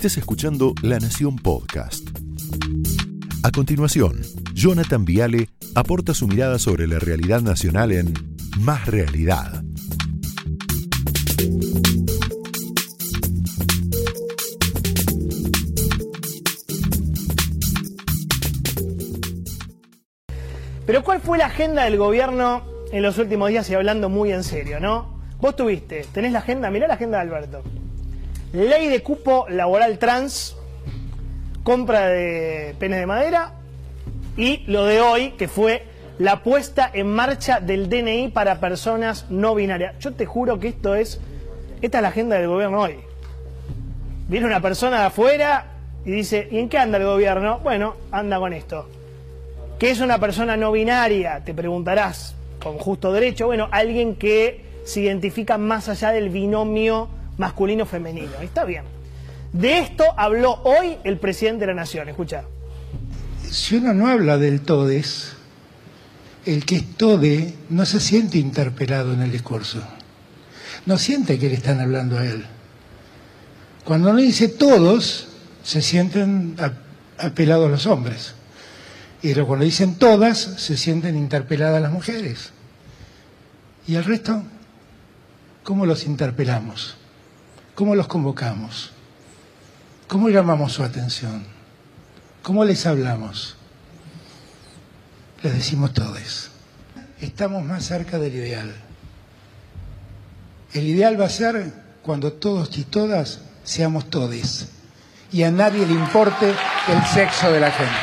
estés escuchando La Nación Podcast. A continuación, Jonathan Viale aporta su mirada sobre la realidad nacional en Más Realidad. Pero ¿cuál fue la agenda del gobierno en los últimos días y hablando muy en serio, no? Vos tuviste, tenés la agenda, mirá la agenda de Alberto. Ley de cupo laboral trans, compra de penes de madera y lo de hoy, que fue la puesta en marcha del DNI para personas no binarias. Yo te juro que esto es, esta es la agenda del gobierno hoy. Viene una persona de afuera y dice, ¿y en qué anda el gobierno? Bueno, anda con esto. ¿Qué es una persona no binaria? Te preguntarás, con justo derecho. Bueno, alguien que se identifica más allá del binomio masculino-femenino. Está bien. De esto habló hoy el presidente de la Nación. Escucha. Si uno no habla del todes, el que es tode no se siente interpelado en el discurso. No siente que le están hablando a él. Cuando no dice todos, se sienten apelados los hombres. Y cuando dicen todas, se sienten interpeladas las mujeres. ¿Y el resto? ¿Cómo los interpelamos? ¿Cómo los convocamos? ¿Cómo llamamos su atención? ¿Cómo les hablamos? Les decimos todos. Estamos más cerca del ideal. El ideal va a ser cuando todos y todas seamos todes y a nadie le importe el sexo de la gente.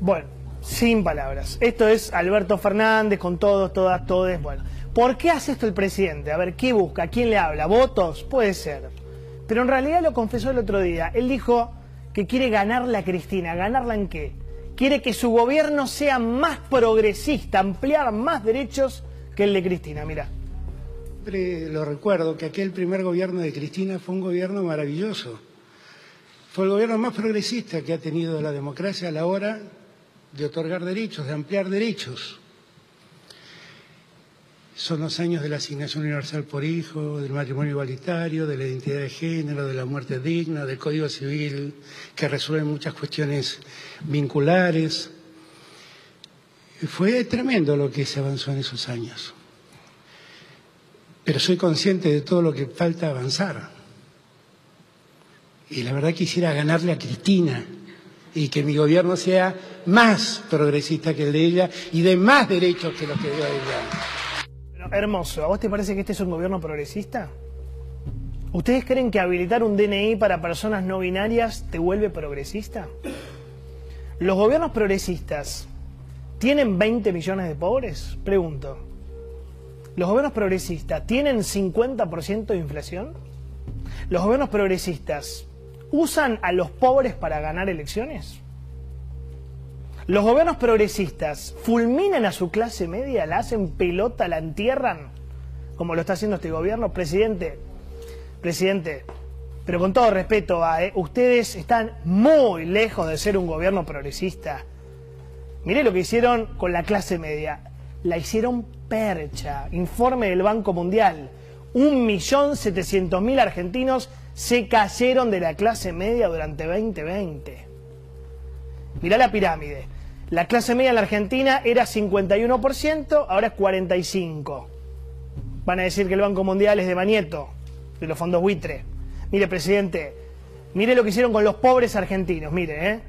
Bueno, sin palabras. Esto es Alberto Fernández con todos, todas, todes. Bueno, ¿por qué hace esto el presidente? A ver, ¿qué busca? ¿A quién le habla? ¿Votos? Puede ser. Pero en realidad lo confesó el otro día. Él dijo que quiere ganarla a Cristina. ¿Ganarla en qué? Quiere que su gobierno sea más progresista, ampliar más derechos que el de Cristina. Mira. Siempre lo recuerdo que aquel primer gobierno de Cristina fue un gobierno maravilloso. Fue el gobierno más progresista que ha tenido la democracia a la hora de otorgar derechos, de ampliar derechos. Son los años de la asignación universal por hijo, del matrimonio igualitario, de la identidad de género, de la muerte digna, del Código Civil, que resuelve muchas cuestiones vinculares. Fue tremendo lo que se avanzó en esos años. Pero soy consciente de todo lo que falta avanzar. Y la verdad quisiera ganarle a Cristina y que mi gobierno sea más progresista que el de ella y de más derechos que los que dio ella. Hermoso, ¿a vos te parece que este es un gobierno progresista? ¿Ustedes creen que habilitar un DNI para personas no binarias te vuelve progresista? ¿Los gobiernos progresistas tienen 20 millones de pobres? Pregunto. ¿Los gobiernos progresistas tienen 50% de inflación? ¿Los gobiernos progresistas usan a los pobres para ganar elecciones? ¿Los gobiernos progresistas fulminan a su clase media, la hacen pelota, la entierran, como lo está haciendo este gobierno? Presidente, presidente, pero con todo respeto, ¿eh? ustedes están muy lejos de ser un gobierno progresista. Mire lo que hicieron con la clase media. La hicieron percha. Informe del Banco Mundial. Un millón setecientos mil argentinos se cayeron de la clase media durante 2020. Mirá la pirámide. La clase media en la Argentina era 51%, ahora es 45%. Van a decir que el Banco Mundial es de Banieto, de los fondos buitre. Mire, presidente, mire lo que hicieron con los pobres argentinos, mire, ¿eh?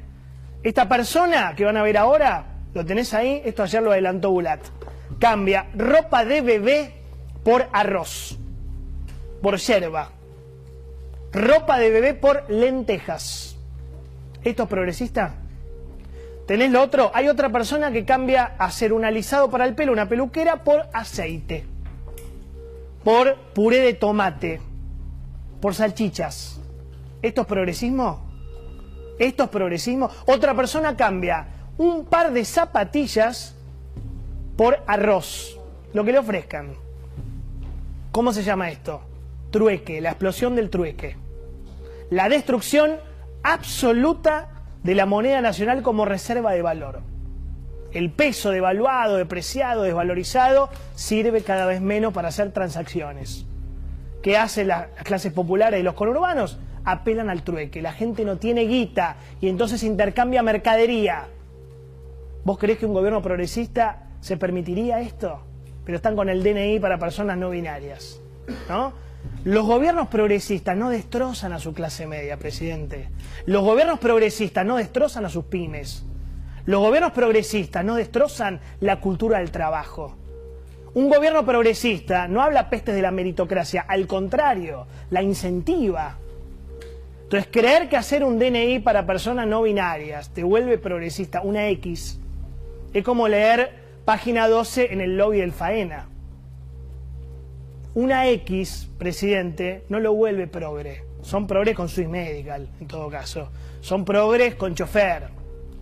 Esta persona que van a ver ahora, lo tenés ahí, esto ayer lo adelantó Bulat, cambia ropa de bebé por arroz, por yerba ropa de bebé por lentejas. ¿Esto es progresista? ¿Tenés lo otro? Hay otra persona que cambia a hacer un alisado para el pelo, una peluquera, por aceite, por puré de tomate, por salchichas. ¿Esto es progresismo? ¿Esto es progresismo? Otra persona cambia un par de zapatillas por arroz, lo que le ofrezcan. ¿Cómo se llama esto? trueque, la explosión del trueque, la destrucción absoluta de la moneda nacional como reserva de valor. El peso devaluado, depreciado, desvalorizado, sirve cada vez menos para hacer transacciones. que hacen las clases populares y los conurbanos? Apelan al trueque. La gente no tiene guita y entonces intercambia mercadería. ¿Vos creés que un gobierno progresista se permitiría esto? Pero están con el DNI para personas no binarias. ¿no? Los gobiernos progresistas no destrozan a su clase media, presidente. Los gobiernos progresistas no destrozan a sus pymes. Los gobiernos progresistas no destrozan la cultura del trabajo. Un gobierno progresista no habla pestes de la meritocracia, al contrario, la incentiva. Entonces, creer que hacer un DNI para personas no binarias te vuelve progresista, una X, es como leer página 12 en el lobby del Faena. Una X, presidente, no lo vuelve progre. Son progres con Swiss Medical, en todo caso. Son progres con chofer.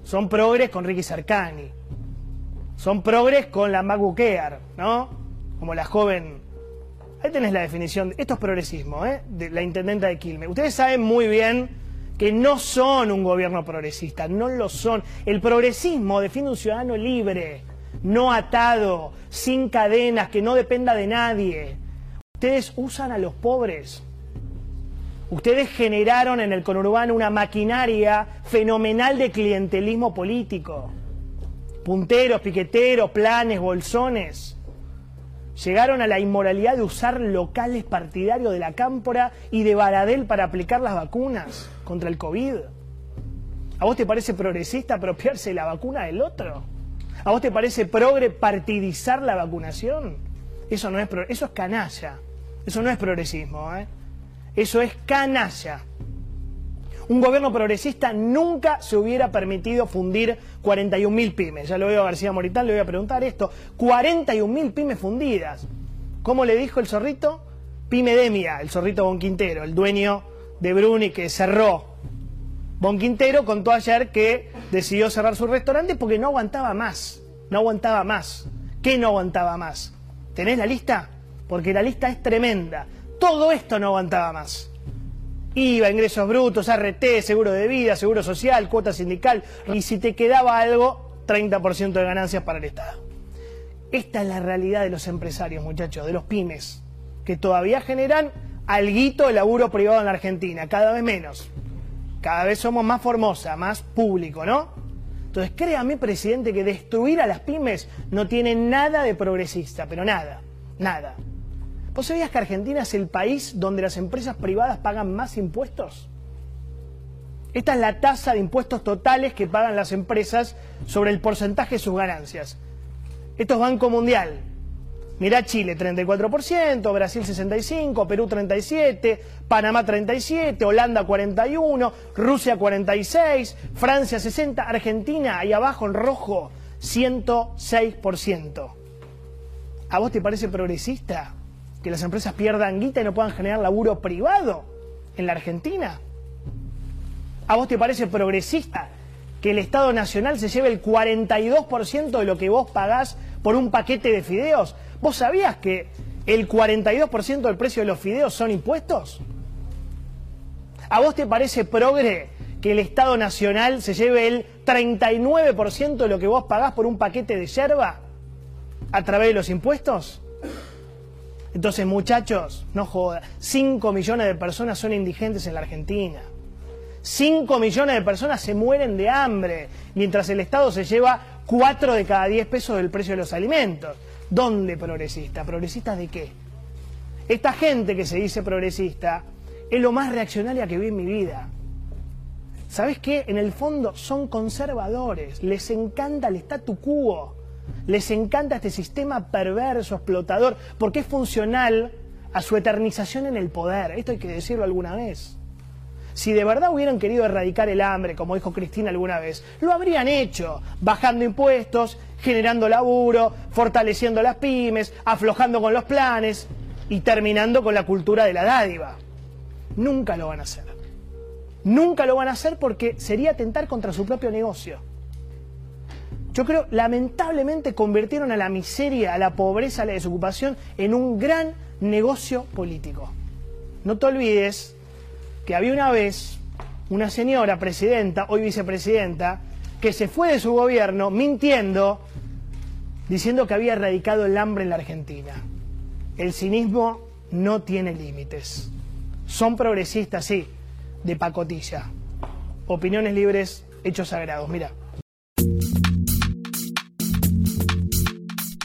Son progres con Ricky Cercani. Son progres con la MacBook ¿no? Como la joven. Ahí tenés la definición. Esto es progresismo, ¿eh? De la intendenta de Quilmes. Ustedes saben muy bien que no son un gobierno progresista, no lo son. El progresismo defiende un ciudadano libre, no atado, sin cadenas, que no dependa de nadie. Ustedes usan a los pobres. Ustedes generaron en el conurbano una maquinaria fenomenal de clientelismo político. Punteros, piqueteros, planes, bolsones. Llegaron a la inmoralidad de usar locales partidarios de la Cámpora y de Baradel para aplicar las vacunas contra el COVID. ¿A vos te parece progresista apropiarse de la vacuna del otro? ¿A vos te parece progre partidizar la vacunación? Eso no es eso es canalla. Eso no es progresismo, ¿eh? Eso es canalla. Un gobierno progresista nunca se hubiera permitido fundir 41.000 pymes. Ya lo veo a García Moritán, le voy a preguntar esto. 41.000 pymes fundidas. ¿Cómo le dijo el zorrito? Pymedemia, el zorrito Bonquintero, el dueño de Bruni que cerró. Bonquintero contó ayer que decidió cerrar su restaurante porque no aguantaba más. No aguantaba más. ¿Qué no aguantaba más? ¿Tenés la lista? Porque la lista es tremenda. Todo esto no aguantaba más. IVA, ingresos brutos, RT, seguro de vida, seguro social, cuota sindical, y si te quedaba algo, 30% de ganancias para el Estado. Esta es la realidad de los empresarios, muchachos, de los pymes, que todavía generan alguito de laburo privado en la Argentina, cada vez menos. Cada vez somos más formosa, más público, ¿no? Entonces, créame, presidente, que destruir a las pymes no tiene nada de progresista, pero nada, nada. ¿Vos sabías que Argentina es el país donde las empresas privadas pagan más impuestos? Esta es la tasa de impuestos totales que pagan las empresas sobre el porcentaje de sus ganancias. Esto es Banco Mundial. Mirá Chile 34%, Brasil 65%, Perú 37%, Panamá 37%, Holanda 41%, Rusia 46%, Francia 60%, Argentina ahí abajo en rojo 106%. ¿A vos te parece progresista? Que las empresas pierdan guita y no puedan generar laburo privado en la Argentina? ¿A vos te parece progresista que el Estado Nacional se lleve el 42% de lo que vos pagás por un paquete de fideos? ¿Vos sabías que el 42% del precio de los fideos son impuestos? ¿A vos te parece progre que el Estado Nacional se lleve el 39% de lo que vos pagás por un paquete de yerba a través de los impuestos? Entonces, muchachos, no joda, 5 millones de personas son indigentes en la Argentina. 5 millones de personas se mueren de hambre, mientras el Estado se lleva 4 de cada 10 pesos del precio de los alimentos. ¿Dónde progresista? ¿Progresista de qué? Esta gente que se dice progresista es lo más reaccionaria que vi en mi vida. ¿Sabes qué? En el fondo son conservadores, les encanta el statu quo. Les encanta este sistema perverso, explotador, porque es funcional a su eternización en el poder. Esto hay que decirlo alguna vez. Si de verdad hubieran querido erradicar el hambre, como dijo Cristina alguna vez, lo habrían hecho, bajando impuestos, generando laburo, fortaleciendo las pymes, aflojando con los planes y terminando con la cultura de la dádiva. Nunca lo van a hacer. Nunca lo van a hacer porque sería atentar contra su propio negocio. Yo creo, lamentablemente convirtieron a la miseria, a la pobreza, a la desocupación en un gran negocio político. No te olvides que había una vez una señora presidenta, hoy vicepresidenta, que se fue de su gobierno mintiendo, diciendo que había erradicado el hambre en la Argentina. El cinismo no tiene límites. Son progresistas, sí, de pacotilla. Opiniones libres, hechos sagrados. Mira.